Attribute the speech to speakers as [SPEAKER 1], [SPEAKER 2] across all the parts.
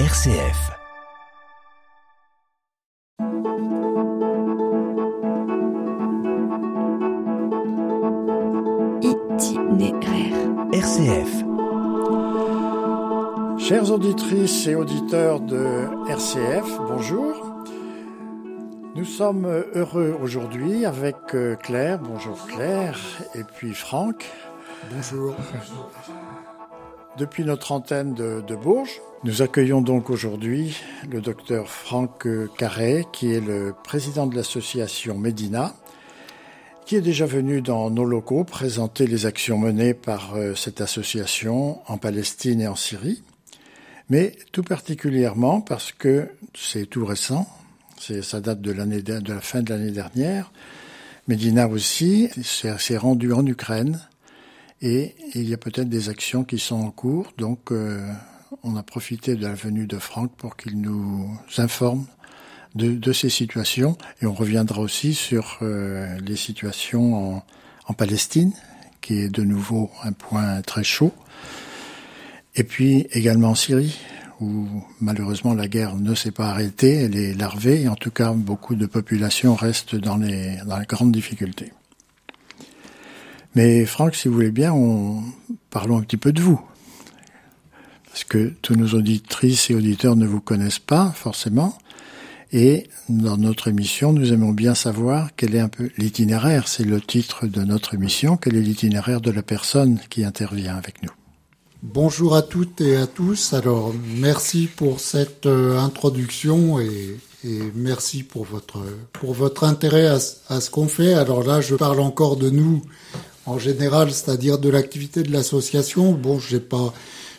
[SPEAKER 1] RCF.
[SPEAKER 2] Itinéraire.
[SPEAKER 1] RCF.
[SPEAKER 3] Chères auditrices et auditeurs de RCF, bonjour. Nous sommes heureux aujourd'hui avec euh, Claire, bonjour Claire, et puis Franck.
[SPEAKER 4] Bonjour.
[SPEAKER 3] Depuis notre antenne de, Bourges, nous accueillons donc aujourd'hui le docteur Franck Carré, qui est le président de l'association Médina, qui est déjà venu dans nos locaux présenter les actions menées par euh, cette association en Palestine et en Syrie, mais tout particulièrement parce que c'est tout récent, ça date de, de la fin de l'année dernière. Médina aussi s'est rendu en Ukraine et il y a peut-être des actions qui sont en cours. Donc euh, on a profité de la venue de Franck pour qu'il nous informe de, de, ces situations et on reviendra aussi sur euh, les situations en, en Palestine qui est de nouveau un point très chaud. Et puis également en Syrie, où malheureusement la guerre ne s'est pas arrêtée, elle est larvée, et en tout cas beaucoup de populations restent dans les, dans les grandes difficultés. Mais Franck, si vous voulez bien, on, parlons un petit peu de vous. Parce que tous nos auditrices et auditeurs ne vous connaissent pas forcément. Et dans notre émission, nous aimons bien savoir quel est un peu l'itinéraire, c'est le titre de notre émission, quel est l'itinéraire de la personne qui intervient avec nous?
[SPEAKER 4] Bonjour à toutes et à tous. Alors, merci pour cette euh, introduction et, merci pour votre, pour votre intérêt à ce qu'on fait. Alors là, je parle encore de nous en général, c'est-à-dire de l'activité de l'association. Bon, j'ai pas,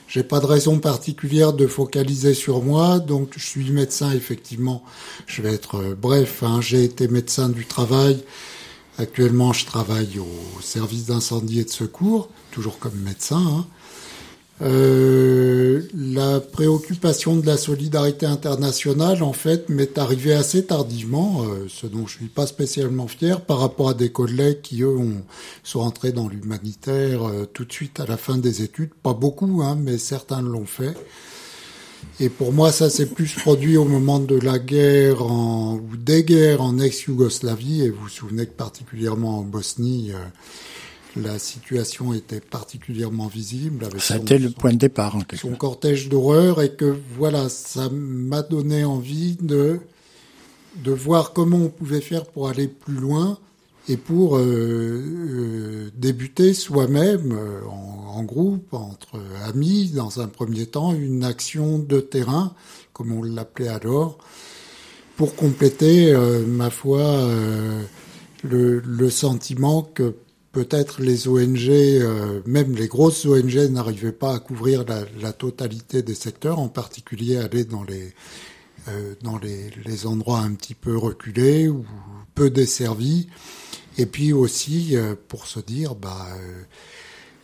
[SPEAKER 4] j'ai pas de raison particulière de focaliser sur moi, donc je suis médecin effectivement. Je vais être euh, bref. Hein, j'ai été médecin du travail. Actuellement, je travaille au service d'incendie et de secours, toujours comme médecin. Hein. Euh, la préoccupation de la solidarité internationale, en fait, m'est arrivée assez tardivement, euh, ce dont je suis pas spécialement fier, par rapport à des collègues qui, eux, ont, sont entrés dans l'humanitaire euh, tout de suite à la fin des études. Pas beaucoup, hein, mais certains l'ont fait. Et pour moi, ça s'est plus produit au moment de la guerre en, ou des guerres en ex-Yougoslavie, et vous vous souvenez que particulièrement en Bosnie, la situation était particulièrement visible. Avec
[SPEAKER 3] ça a été le point de départ. En
[SPEAKER 4] son cortège d'horreur et que voilà, ça m'a donné envie de de voir comment on pouvait faire pour aller plus loin et pour euh, euh, débuter soi-même euh, en, en, groupe, entre amis, dans un premier temps, une action de terrain, comme on l'appelait alors, pour compléter, ma foi, le, le, sentiment que peut-être les ONG, euh, même les grosses ONG, n'arrivaient pas à couvrir la, totalité des secteurs, en particulier aller dans les euh, dans les, endroits un petit peu reculés ou peu desservis, et puis aussi euh, pour se dire, bah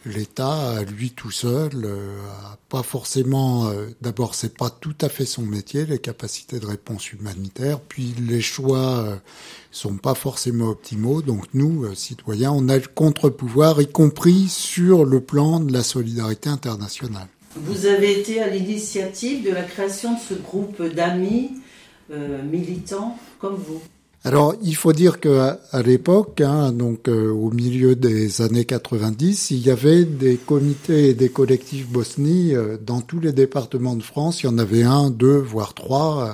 [SPEAKER 4] l'État, lui tout seul, euh, a pas forcément. Euh, D'abord, c'est pas tout à fait son métier, les capacités de réponse humanitaire. Puis les choix euh, sont pas forcément optimaux. Donc nous, citoyens, on a le contre-pouvoir, y compris sur le plan de la solidarité internationale.
[SPEAKER 5] Vous avez été à l'initiative de la création de ce groupe d'amis militants comme vous.
[SPEAKER 4] Alors, il faut dire que à, l'époque, hein, donc euh, au milieu des années 90, il y avait des comités et des collectifs bosnies euh, dans tous les départements de France. Il y en avait un, deux, voire trois. Euh,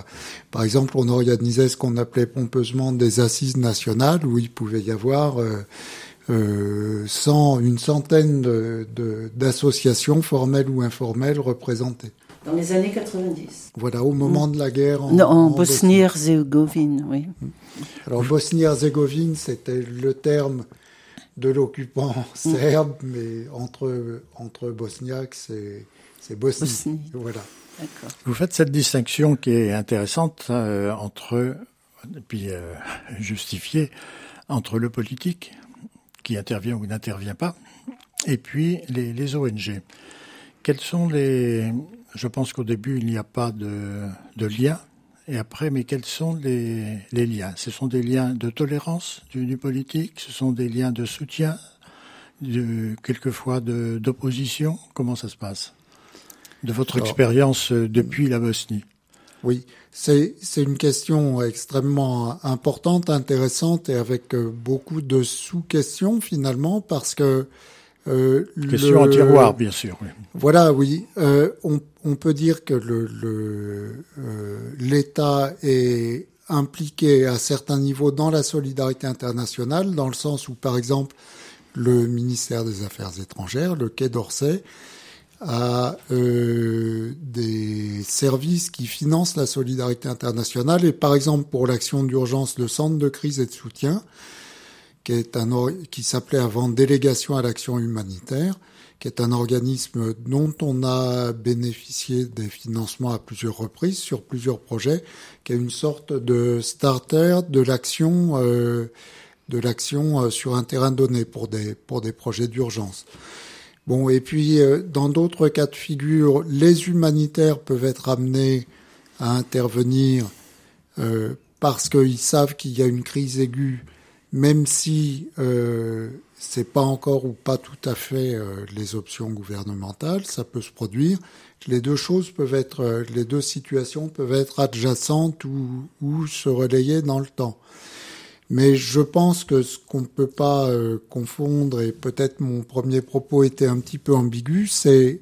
[SPEAKER 4] par exemple, on organisait ce qu'on appelait pompeusement des assises nationales, où il pouvait y avoir euh, cent, une centaine d'associations de, formelles ou informelles représentées.
[SPEAKER 5] Dans les années 90.
[SPEAKER 4] Voilà, au moment mmh. de la guerre
[SPEAKER 5] en, non, en, en Bosnie-Herzégovine, oui.
[SPEAKER 4] Alors Bosnie-Herzégovine, c'était le terme de l'occupant serbe, mmh. mais entre, entre bosniaques, c'est Bosnie.
[SPEAKER 5] Bosnie.
[SPEAKER 4] Voilà.
[SPEAKER 3] Vous faites cette distinction qui est intéressante euh, entre, et puis euh, justifiée, entre le politique, qui intervient ou n'intervient pas, et puis les, les ONG. Quels sont les... Je pense qu'au début, il n'y a pas de, de lien et après, mais quels sont les, les liens? Ce sont des liens de tolérance du, du, politique, ce sont des liens de soutien, de, quelquefois d'opposition? Comment ça se passe? De votre expérience euh, depuis la Bosnie?
[SPEAKER 4] Oui, c'est c'est une question extrêmement importante, intéressante et avec euh, beaucoup de sous-questions finalement parce que
[SPEAKER 3] euh, question en tiroir bien sûr. Oui.
[SPEAKER 4] Voilà, oui, euh, on, on, peut dire que le l'État le, est impliqué à certains niveaux dans la solidarité internationale, dans le sens où par exemple le ministère des Affaires étrangères, le Quai d'Orsay, à euh, des services qui financent la solidarité internationale et par exemple pour l'action d'urgence le centre de crise et de soutien qui est un qui s'appelait avant délégation à l'action humanitaire qui est un organisme dont on a bénéficié des financements à plusieurs reprises sur plusieurs projets qui est une sorte de starter de l'action euh, de l'action euh, sur un terrain donné pour des pour des projets d'urgence. Bon, et puis euh, dans d'autres cas de figure, les humanitaires peuvent être amenés à intervenir euh, parce qu'ils savent qu'il y a une crise aiguë, même si euh, c'est pas encore ou pas tout à fait euh, les options gouvernementales, ça peut se produire. Les deux choses peuvent être, les deux situations peuvent être adjacentes ou, ou se relayer dans le temps. Mais je pense que ce qu'on ne peut pas euh, confondre, et peut-être mon premier propos était un petit peu ambigu, c'est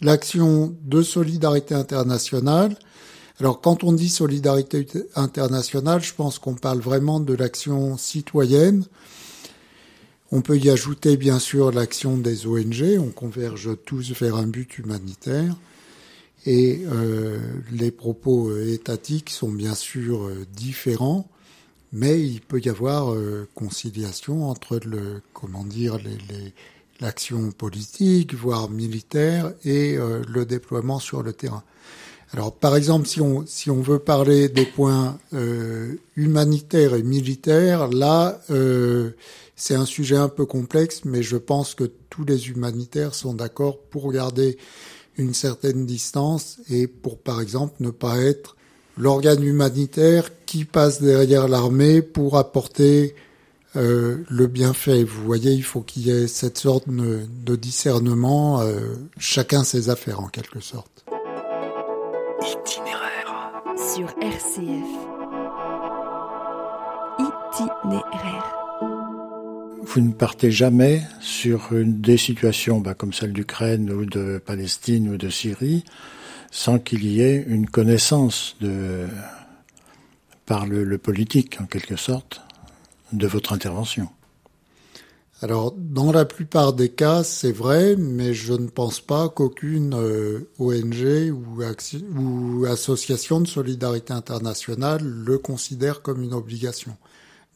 [SPEAKER 4] l'action de solidarité internationale. Alors quand on dit solidarité internationale, je pense qu'on parle vraiment de l'action citoyenne. On peut y ajouter bien sûr l'action des ONG, on converge tous vers un but humanitaire. Et euh, les propos étatiques sont bien sûr euh, différents mais il peut y avoir euh, conciliation entre le comment dire l'action politique voire militaire et euh, le déploiement sur le terrain. Alors par exemple si on si on veut parler des points euh, humanitaires et militaires là c'est un sujet un peu complexe mais je pense que tous les humanitaires sont d'accord pour garder une certaine distance et pour par exemple ne pas être l'organe humanitaire qui passe derrière l'armée pour apporter euh, le bienfait. Vous voyez, il faut qu'il y ait cette sorte de, de discernement, euh, chacun ses affaires en quelque sorte.
[SPEAKER 2] Itinéraire sur RCF. Itinéraire.
[SPEAKER 3] Vous ne partez jamais sur une, des situations bah, comme celle d'Ukraine ou de Palestine ou de Syrie sans qu'il y ait une connaissance de, par le, le, politique, en quelque sorte, de votre intervention.
[SPEAKER 4] Alors, dans la plupart des cas, c'est vrai, mais je ne pense pas qu'aucune euh, ONG ou, ou, association de solidarité internationale le considère comme une obligation.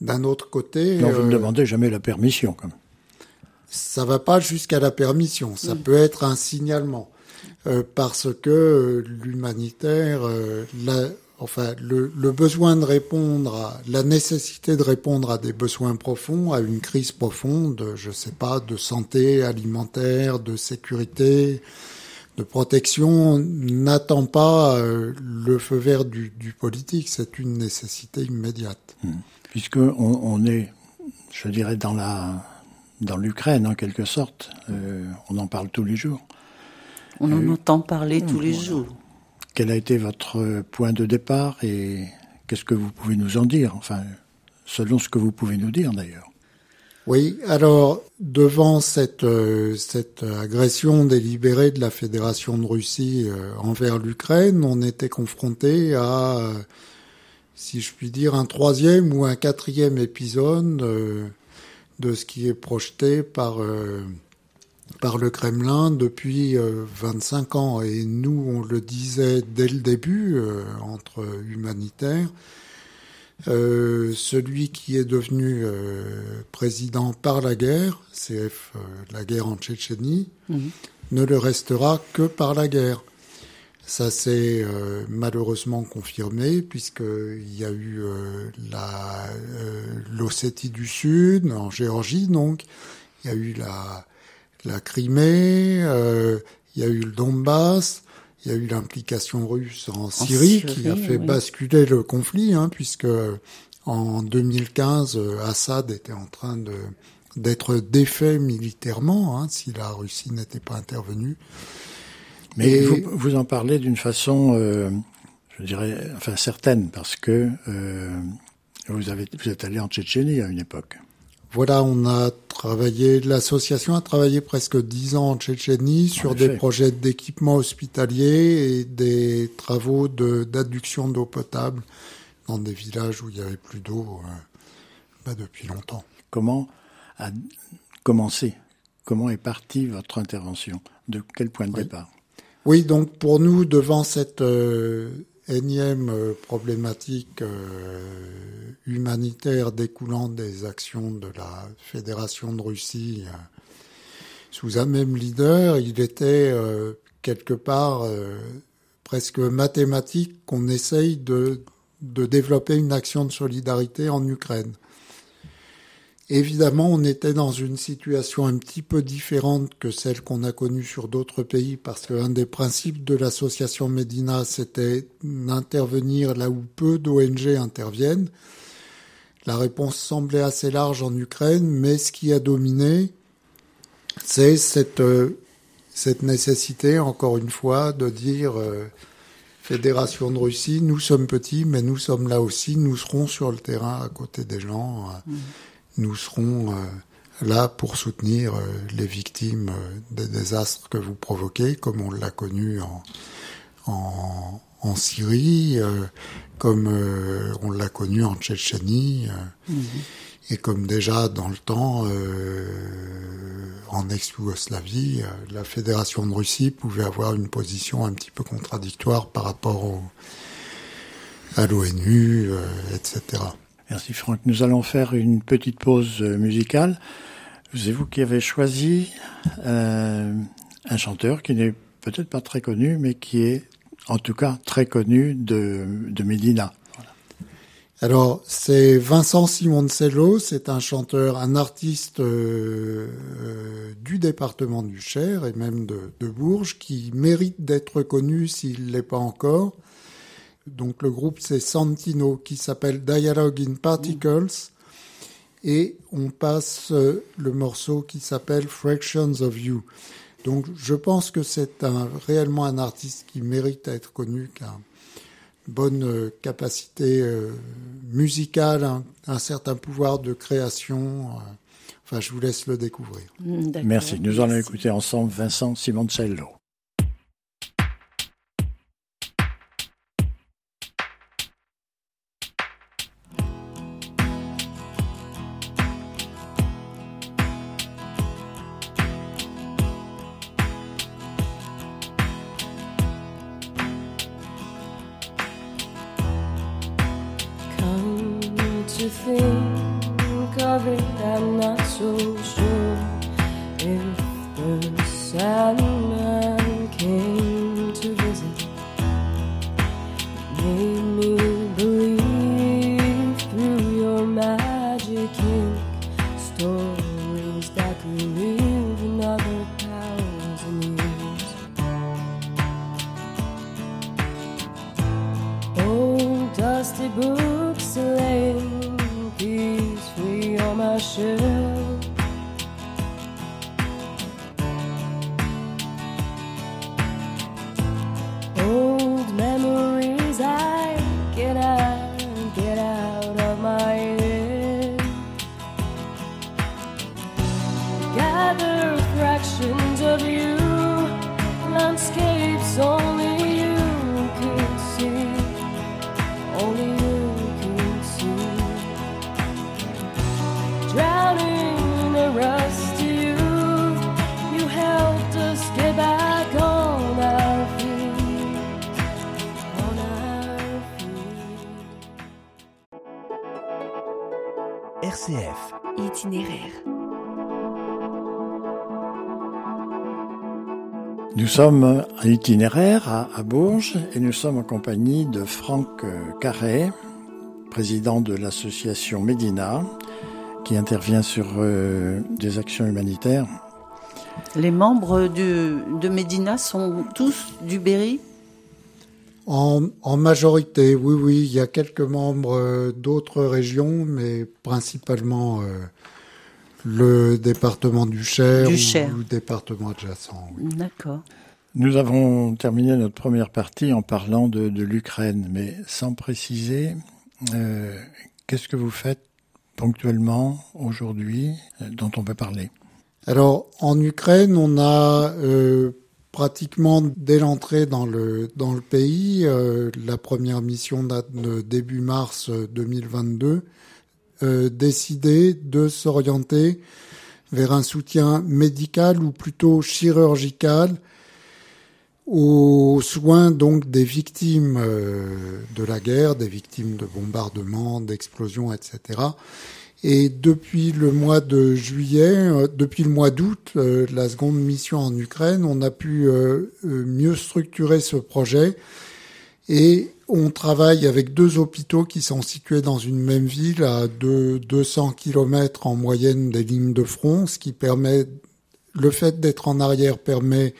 [SPEAKER 4] D'un autre côté...
[SPEAKER 3] Non, vous ne euh, demandez jamais la permission, quand même.
[SPEAKER 4] Ça va pas jusqu'à la permission, ça mm. peut être un signalement. Euh, parce que euh, l'humanitaire, euh, enfin le, besoin de répondre à la nécessité de répondre à des besoins profonds, à une crise profonde, je sais pas, de santé alimentaire, de sécurité, de protection, n'attend pas le feu vert du, politique. C'est une nécessité immédiate.
[SPEAKER 3] Mmh. Puisque on, est, je dirais, dans la dans l'Ukraine en quelque sorte, on en parle tous les jours.
[SPEAKER 5] On en entend parler tous les jours.
[SPEAKER 3] Quel a été votre point de départ et qu'est-ce que vous pouvez nous en dire Enfin, selon ce que vous pouvez nous dire d'ailleurs.
[SPEAKER 4] Oui, alors devant cette, euh, cette agression délibérée de la Fédération de Russie euh, envers l'Ukraine, on était confronté à, euh, si je puis dire, un troisième ou un quatrième épisode de ce qui est projeté par par le Kremlin depuis 25 euh, ans. Et nous, on le disait dès le début, euh, entre humanitaires, euh, celui qui est devenu euh, président par la guerre, CF, euh, la guerre en Tchétchénie, mmh. ne le restera que par la guerre. Ça s'est malheureusement confirmé puisqu'il y a eu la l'Ossétie du Sud en Géorgie, donc il y a eu la la Crimée, euh, il y a eu le Donbass, il y a eu l'implication russe en, en Syrie, qui a fait oui. basculer le conflit, hein, puisque en 2015, Assad était en train de d'être défait militairement, hein, si la Russie n'était pas intervenue.
[SPEAKER 3] Mais
[SPEAKER 4] Et-
[SPEAKER 3] vous, vous en parlez d'une façon, euh, je dirais, enfin certaine, parce que euh, vous, avez, vous êtes allé en Tchétchénie à une époque.
[SPEAKER 4] Voilà, on a travaillé, l'association a travaillé presque dix ans en Tchétchénie sur des projets d'équipement hospitalier et des travaux de- d'adduction d'eau potable dans des villages où il n'y avait plus d'eau euh, bah, depuis longtemps.
[SPEAKER 3] Comment a commencé Comment est partie votre intervention? De quel point de
[SPEAKER 4] Oui.
[SPEAKER 3] départ?
[SPEAKER 4] Oui, donc pour nous, devant cette euh, énième euh, problématique euh, humanitaire découlant des actions de la Fédération de Russie euh, sous un même leader, il était quelque part presque mathématique qu'on essaye de, de développer une action de solidarité en Ukraine. Évidemment, on était dans une situation un petit peu différente que celle qu'on a connue sur d'autres pays parce qu'un des principes de l'association Medina, c'était d'intervenir là où peu d'ONG interviennent. La réponse semblait assez large en Ukraine, mais ce qui a dominé, c'est cette, euh, cette nécessité, encore une fois, de dire euh, Fédération de Russie, nous sommes petits, mais nous sommes là aussi, nous serons sur le terrain à côté des gens. euh, nous serons euh, là pour soutenir euh, les victimes euh, des désastres que vous provoquez, comme on l'a connu en, en, en Syrie, comme on l'a connu en Tchétchénie, euh, et comme déjà dans le temps euh, en ex-Yougoslavie, la Fédération de Russie pouvait avoir une position un petit peu contradictoire par rapport au, à l'ONU, euh, etc.
[SPEAKER 3] Merci Franck. Nous allons faire une petite pause euh, musicale. C'est vous qui avez choisi euh, un chanteur qui n'est peut-être pas très connu, mais qui est en tout cas très connu de, Medina.
[SPEAKER 4] Alors, c'est Vincent Simoncello, c'est un chanteur, un artiste euh, du département du Cher et même de, de Bourges qui mérite d'être connu s'il l'est pas encore. Donc le groupe c'est Santino qui s'appelle Dialogue in Particles et on passe euh, le morceau qui s'appelle Fractions of You. Donc je pense que c'est un, réellement un artiste qui mérite d'être connu, qui a une bonne euh, capacité euh, musicale, un, un certain pouvoir de création. Enfin, je vous laisse le découvrir.
[SPEAKER 5] Mm.
[SPEAKER 3] Merci. Nous allons écouter ensemble Vincent Simoncello.
[SPEAKER 1] Peacefully on
[SPEAKER 3] Nous sommes en itinéraire à, à Bourges et nous sommes en compagnie de Franck euh, Carré, président de l'association Medina, qui intervient sur euh, des actions humanitaires.
[SPEAKER 5] Les membres du, de Médina sont tous du Berry?
[SPEAKER 4] En, en majorité, oui, oui, il y a quelques membres euh, d'autres régions, mais principalement euh, le département du Cher
[SPEAKER 5] Du
[SPEAKER 4] ou le département adjacent. oui.
[SPEAKER 5] D'accord.
[SPEAKER 3] Nous avons terminé notre première partie en parlant de, l'Ukraine, mais sans préciser euh, qu'est-ce que vous faites ponctuellement aujourd'hui euh, dont on peut parler?
[SPEAKER 4] Alors en Ukraine, on a euh, pratiquement dès l'entrée dans le dans le pays, la première mission date de début mars 2022, décidé de s'orienter vers un soutien médical ou plutôt chirurgical aux soins donc des victimes euh, de la guerre, des victimes de bombardements, d'explosions, etc. Et depuis le mois de juillet, euh, depuis le mois d'août, euh, la seconde mission en Ukraine, on a pu mieux structurer ce projet et on travaille avec deux hôpitaux qui sont situés dans une même ville à 200 km en moyenne des lignes de front, ce qui permet, le fait d'être en arrière permet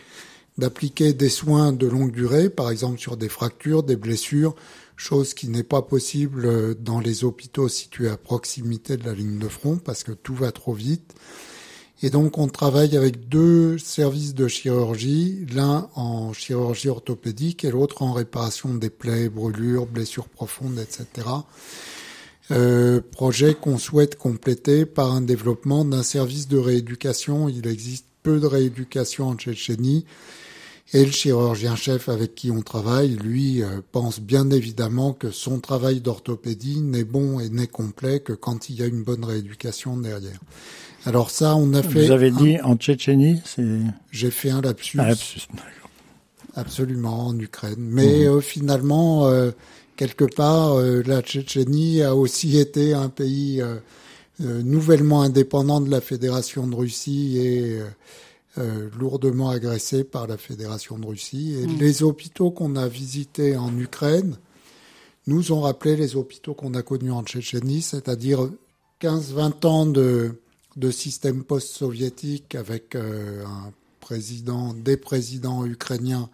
[SPEAKER 4] d'appliquer des soins de longue durée, par exemple sur des fractures, des blessures, chose qui n'est pas possible dans les hôpitaux situés à proximité de la ligne de front parce que tout va trop vite. Et donc on travaille avec deux services de chirurgie, l'un en chirurgie orthopédique et l'autre en réparation des plaies, brûlures, blessures profondes, etc. Euh, projet qu'on souhaite compléter par un développement d'un service de rééducation. Il existe peu de rééducation en Tchétchénie et le chirurgien-chef avec qui on travaille, lui, euh, pense bien évidemment que son travail d'orthopédie n'est bon et n'est complet que quand il y a une bonne rééducation derrière. Alors ça, on a fait...
[SPEAKER 3] Vous avez dit en Tchétchénie
[SPEAKER 4] J'ai fait un lapsus. Un lapsus, Absolument, en Ukraine. Mais mhm. euh, finalement, euh, quelque part, la Tchétchénie a aussi été un pays nouvellement indépendant de la Fédération de Russie et euh, lourdement agressé par la Fédération de Russie. Et mm. les hôpitaux qu'on a visités en Ukraine nous ont rappelé les hôpitaux qu'on a connus en Tchétchénie, c'est-à-dire 15-20 ans de, de système post-soviétique avec euh, un président, des présidents ukrainiens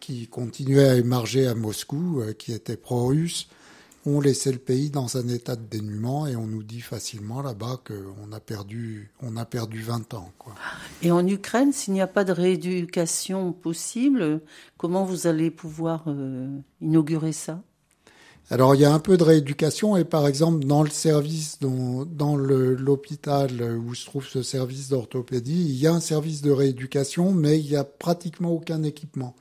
[SPEAKER 4] qui continuaient à émerger à Moscou, euh, qui étaient pro-russes, on laissait le pays dans un état de dénuement et on nous dit facilement là-bas qu'on a perdu, on a perdu 20 ans. Quoi.
[SPEAKER 5] Et en Ukraine, s'il n'y a pas de rééducation possible, comment vous allez pouvoir euh, inaugurer ça?
[SPEAKER 4] Alors il y a un peu de rééducation et par exemple dans le service, dans, dans l'hôpital où se trouve ce service d'orthopédie, il y a un service de rééducation mais il n'y a pratiquement aucun équipement.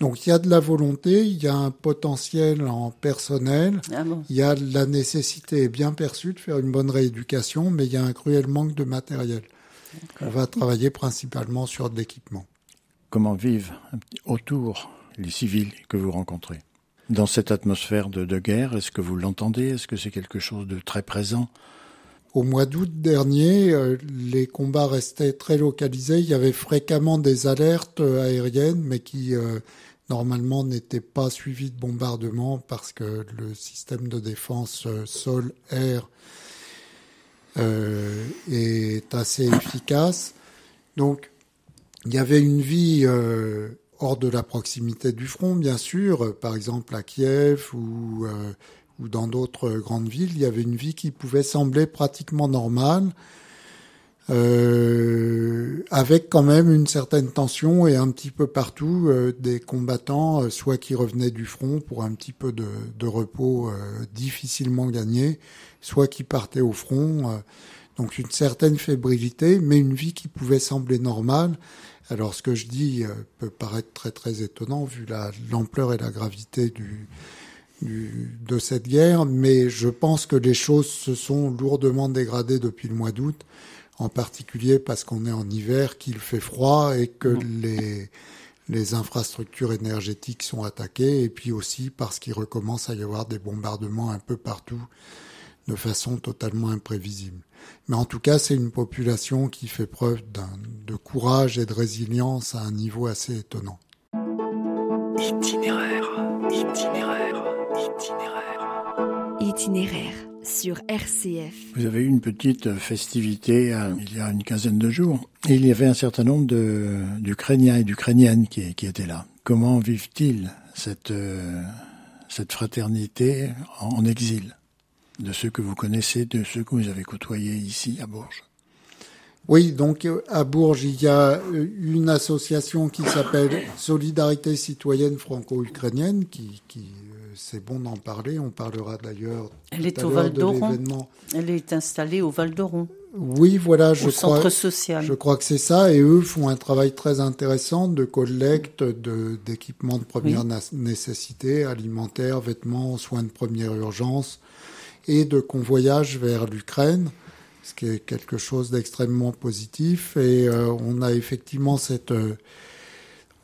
[SPEAKER 4] Donc il y a de la volonté, il y a un potentiel en personnel, ah il y a la nécessité bien perçue de faire une bonne rééducation, mais il y a un cruel manque de matériel. On va travailler principalement sur de l'équipement.
[SPEAKER 3] Comment vivent autour les civils que vous rencontrez? Dans cette atmosphère de, guerre, est-ce que vous l'entendez? Est-ce que c'est quelque chose de très présent?
[SPEAKER 4] Au mois d'août dernier, euh, les combats restaient très localisés. Il y avait fréquemment des alertes euh, aériennes, mais qui euh, normalement n'étaient pas suivies de bombardements parce que le système de défense sol-air est assez efficace. Donc, il y avait une vie hors de la proximité du front, bien sûr, par exemple à Kiev ou ou dans d'autres grandes villes, il y avait une vie qui pouvait sembler pratiquement normale, euh, avec quand même une certaine tension et un petit peu partout euh, des combattants, euh, soit qui revenaient du front pour un petit peu de repos difficilement gagné, soit qui partaient au front. donc une certaine fébrilité, mais une vie qui pouvait sembler normale. Alors ce que je dis peut paraître très très étonnant vu l'ampleur et la gravité du, de cette guerre, mais je pense que les choses se sont lourdement dégradées depuis le mois d'août, en particulier parce qu'on est en hiver, qu'il fait froid et que les, les infrastructures énergétiques sont attaquées, et puis aussi parce qu'il recommence à y avoir des bombardements un peu partout de façon totalement imprévisible. Mais en tout cas, c'est une population qui fait preuve de courage et de résilience à un niveau assez étonnant.
[SPEAKER 2] Itinéraire, itinéraire. Itinéraire. Itinéraire sur RCF.
[SPEAKER 3] Vous avez eu une petite festivité euh, il y a une quinzaine de jours. Et il y avait un certain nombre d'Ukrainiens et d'Ukrainiennes qui, qui, étaient là. Comment vivent-ils cette, euh, cette fraternité en, exil? De ceux que vous connaissez, de ceux que vous avez côtoyés ici à Bourges
[SPEAKER 4] Oui, donc euh, à Bourges, il y a euh, une association qui s'appelle Solidarité citoyenne franco-ukrainienne, qui, qui euh, c'est bon d'en parler. On parlera d'ailleurs.
[SPEAKER 5] Elle est
[SPEAKER 4] tout à
[SPEAKER 5] au
[SPEAKER 4] l'heure
[SPEAKER 5] Val
[SPEAKER 4] de
[SPEAKER 5] d'Oron.
[SPEAKER 4] l'événement.
[SPEAKER 5] Elle est installée au Val d'Oron,
[SPEAKER 4] Oui, voilà, je
[SPEAKER 5] au
[SPEAKER 4] crois.
[SPEAKER 5] centre social.
[SPEAKER 4] Je crois que c'est ça, et eux font un travail très intéressant de collecte de d'équipements de première
[SPEAKER 5] Oui.
[SPEAKER 4] nécessité, alimentaires, vêtements, soins de première urgence, et de convoyage vers l'Ukraine, ce qui est quelque chose d'extrêmement positif. Et euh, on a effectivement cette, euh,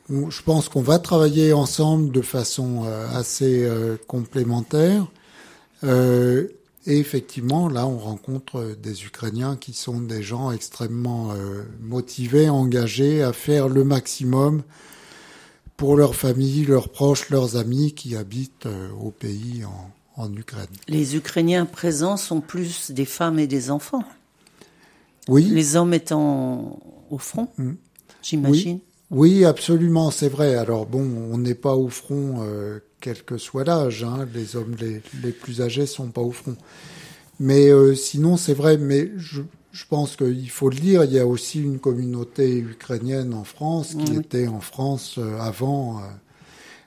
[SPEAKER 4] je pense qu'on va travailler ensemble de façon euh, assez complémentaire. Et effectivement, là, on rencontre des Ukrainiens qui sont des gens extrêmement motivés, engagés à faire le maximum pour leur famille, leurs proches, leurs amis qui habitent au pays en Ukraine.
[SPEAKER 5] Les Ukrainiens présents sont plus des femmes et des enfants.
[SPEAKER 4] Oui,
[SPEAKER 5] Les hommes étant au front,
[SPEAKER 4] Mm.
[SPEAKER 5] j'imagine.
[SPEAKER 4] oui, absolument, c'est vrai. Alors bon, on n'est pas au front, euh, quel que soit l'âge. Hein. Les hommes les, les plus âgés sont pas au front. Mais euh, sinon, c'est vrai. Mais je, je pense qu'il faut le dire. Il y a aussi une communauté ukrainienne en France qui
[SPEAKER 5] Oui.
[SPEAKER 4] était en France euh, avant. euh,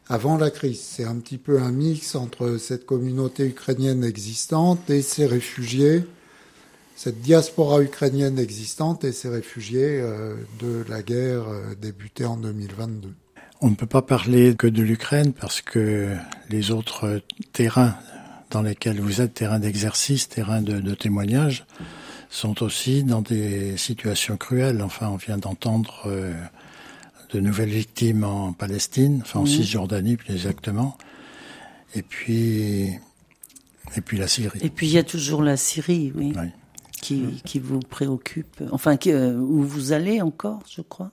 [SPEAKER 4] avant la crise, c'est un petit peu un mix entre cette communauté ukrainienne existante et ces réfugiés, cette diaspora ukrainienne existante et ces réfugiés euh, de la guerre euh, débutée en 2022.
[SPEAKER 3] On ne peut pas parler que de l'Ukraine parce que les autres terrains dans lesquels vous êtes, terrains d'exercice, terrains de, témoignage, sont aussi dans des situations cruelles. Enfin, on vient d'entendre euh, de nouvelles victimes en Palestine, enfin en
[SPEAKER 5] Mhm.
[SPEAKER 3] Cisjordanie plus exactement, et puis et puis la Syrie.
[SPEAKER 5] Et puis il y a toujours la Syrie, oui,
[SPEAKER 3] Oui.
[SPEAKER 5] qui, qui vous préoccupe. Enfin, qui, euh, où vous allez encore, je crois.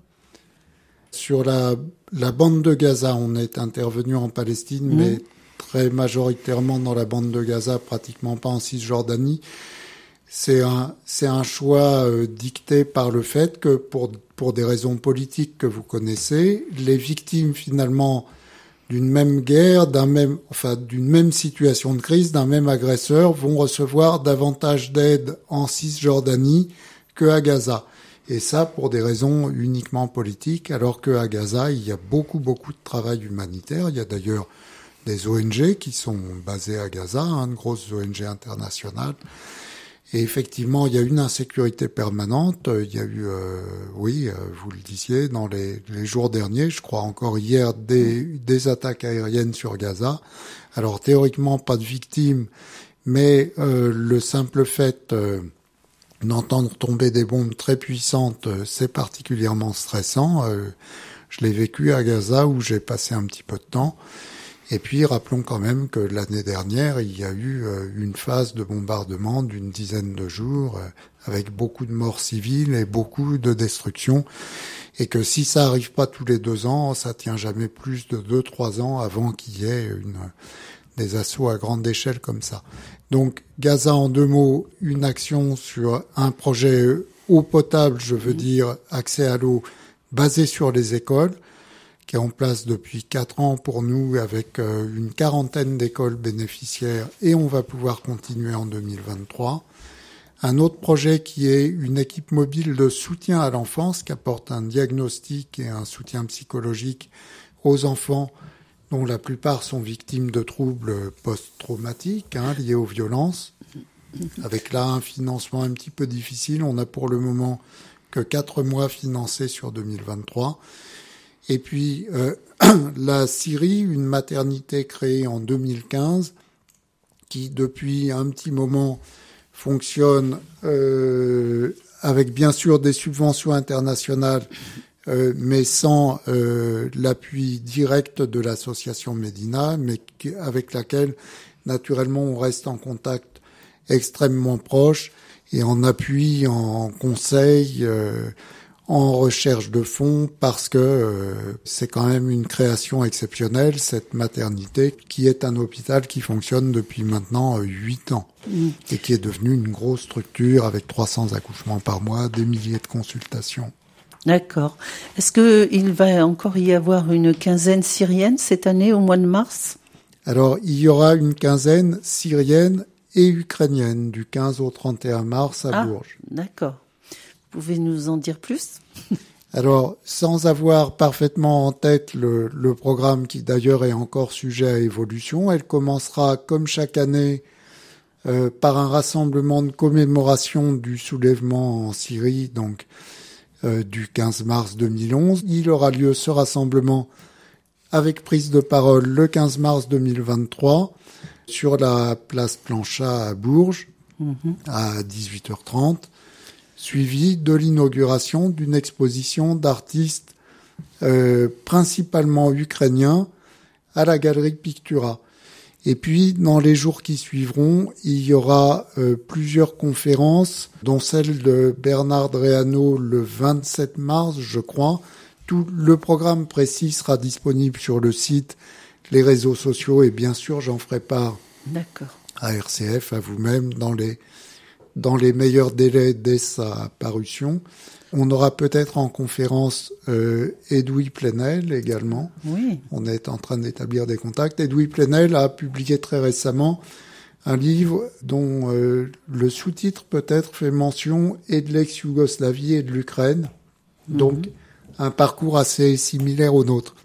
[SPEAKER 4] Sur la, la bande de Gaza, on est intervenu en Palestine,
[SPEAKER 5] Mhm.
[SPEAKER 4] mais très majoritairement dans la bande de Gaza, pratiquement pas en Cisjordanie. C'est un, c'est un choix euh, dicté par le fait que, pour, pour des raisons politiques que vous connaissez, les victimes finalement d'une même guerre, d'un même, enfin d'une même situation de crise, d'un même agresseur, vont recevoir davantage d'aide en Cisjordanie que à Gaza. Et ça pour des raisons uniquement politiques, alors que à Gaza, il y a beaucoup, beaucoup de travail humanitaire. Il y a d'ailleurs des ONG qui sont basées à Gaza, hein, de grosses ONG internationales. Et effectivement, il y a une insécurité permanente. Il y a eu, euh, oui, euh, vous le disiez, dans les, les jours derniers, je crois encore hier, des, des attaques aériennes sur Gaza. Alors théoriquement, pas de victimes, mais euh, le simple fait euh, d'entendre tomber des bombes très puissantes, euh, c'est particulièrement stressant. Euh, je l'ai vécu à Gaza où j'ai passé un petit peu de temps. Et puis rappelons quand même que l'année dernière, il y a eu euh, une phase de bombardement d'une dizaine de jours euh, avec beaucoup de morts civiles et beaucoup de destruction. Et que si ça arrive pas tous les deux ans, ça tient jamais plus de deux, trois ans avant qu'il y ait une, des assauts à grande échelle comme ça. Donc Gaza en deux mots, une action sur un projet eau potable, je veux dire accès à l'eau basé sur les écoles qui est en place depuis quatre ans pour nous avec euh, une quarantaine d'écoles bénéficiaires et on va pouvoir continuer en 2023. Un autre projet qui est une équipe mobile de soutien à l'enfance qui apporte un diagnostic et un soutien psychologique aux enfants dont la plupart sont victimes de troubles post-traumatiques hein, liés aux violences. Avec là un financement un petit peu difficile, on a pour le moment que quatre mois financés sur 2023. Et puis euh, la Syrie, une maternité créée en 2015, qui depuis un petit moment fonctionne euh, avec bien sûr des subventions internationales, euh, mais sans euh, l'appui direct de l'association Medina, mais avec laquelle naturellement on reste en contact extrêmement proche et en appui, en conseil. En recherche de fonds parce que euh, c'est quand même une création exceptionnelle, cette maternité, qui est un hôpital qui fonctionne depuis maintenant euh, huit ans et qui est devenu une grosse structure avec 300 accouchements par mois, des milliers de consultations.
[SPEAKER 5] D'accord. Est-ce que il va encore y avoir une quinzaine syrienne cette année au mois de mars?
[SPEAKER 4] Alors, il y aura une quinzaine syrienne et ukrainienne du 15 au 31 mars à
[SPEAKER 5] Ah.
[SPEAKER 4] Bourges.
[SPEAKER 5] D'accord. Pouvez nous en dire plus?
[SPEAKER 4] Alors, sans avoir parfaitement en tête le, le programme qui d'ailleurs est encore sujet à évolution, elle commencera comme chaque année euh, par un rassemblement de commémoration du soulèvement en Syrie, donc euh, du 15 mars 2011. Il aura lieu ce rassemblement avec prise de parole le 15 mars 2023 sur la place Planchat à Bourges à 18h30 suivi de l'inauguration d'une exposition d'artistes euh, principalement ukrainiens à la galerie Pictura. Et puis, dans les jours qui suivront, il y aura euh, plusieurs conférences, dont celle de Bernard Dreano le 27 mars, je crois. Tout le programme précis sera disponible sur le site, les réseaux sociaux, et bien sûr, j'en ferai part à RCF, à vous-même, dans les dans les meilleurs délais dès sa parution. On aura peut-être en conférence euh, Edoui Plenel également.
[SPEAKER 5] Oui.
[SPEAKER 4] On est en train d'établir des contacts. Edoui Plenel a publié très récemment un livre dont euh, le sous-titre peut-être fait mention et de l'ex-Yougoslavie et de l'Ukraine. Donc un parcours assez similaire au nôtre.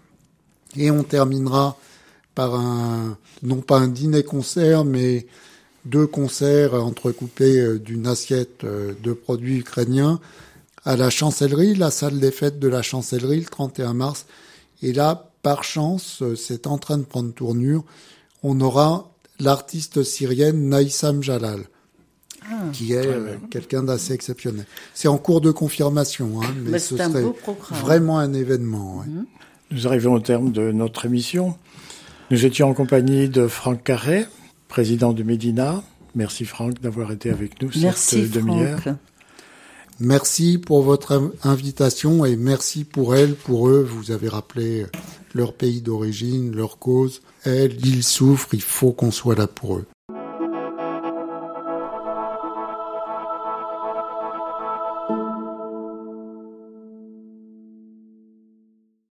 [SPEAKER 4] Et on terminera par un, non pas un dîner-concert, mais deux concerts entrecoupés euh, d'une assiette euh, de produits ukrainiens à la chancellerie, la salle des fêtes de la chancellerie, le 31 mars. Et là, par chance, euh, c'est en train de prendre tournure, on aura l'artiste syrienne Naïsam Jalal, qui est euh, quelqu'un d'assez exceptionnel. C'est en cours de confirmation, hein, mais
[SPEAKER 5] Bah,
[SPEAKER 4] ce serait vraiment un événement. ouais.
[SPEAKER 3] Nous arrivons au terme de notre émission. Nous étions en compagnie de Franck Carré, président de Médina. Merci Franck d'avoir été avec nous
[SPEAKER 5] Merci
[SPEAKER 3] cette demi-heure.
[SPEAKER 5] Franck.
[SPEAKER 4] Merci pour votre in- invitation et merci pour elle, pour eux. Vous avez rappelé leur pays d'origine, leur cause. Elles, ils souffrent, il faut qu'on soit là pour eux.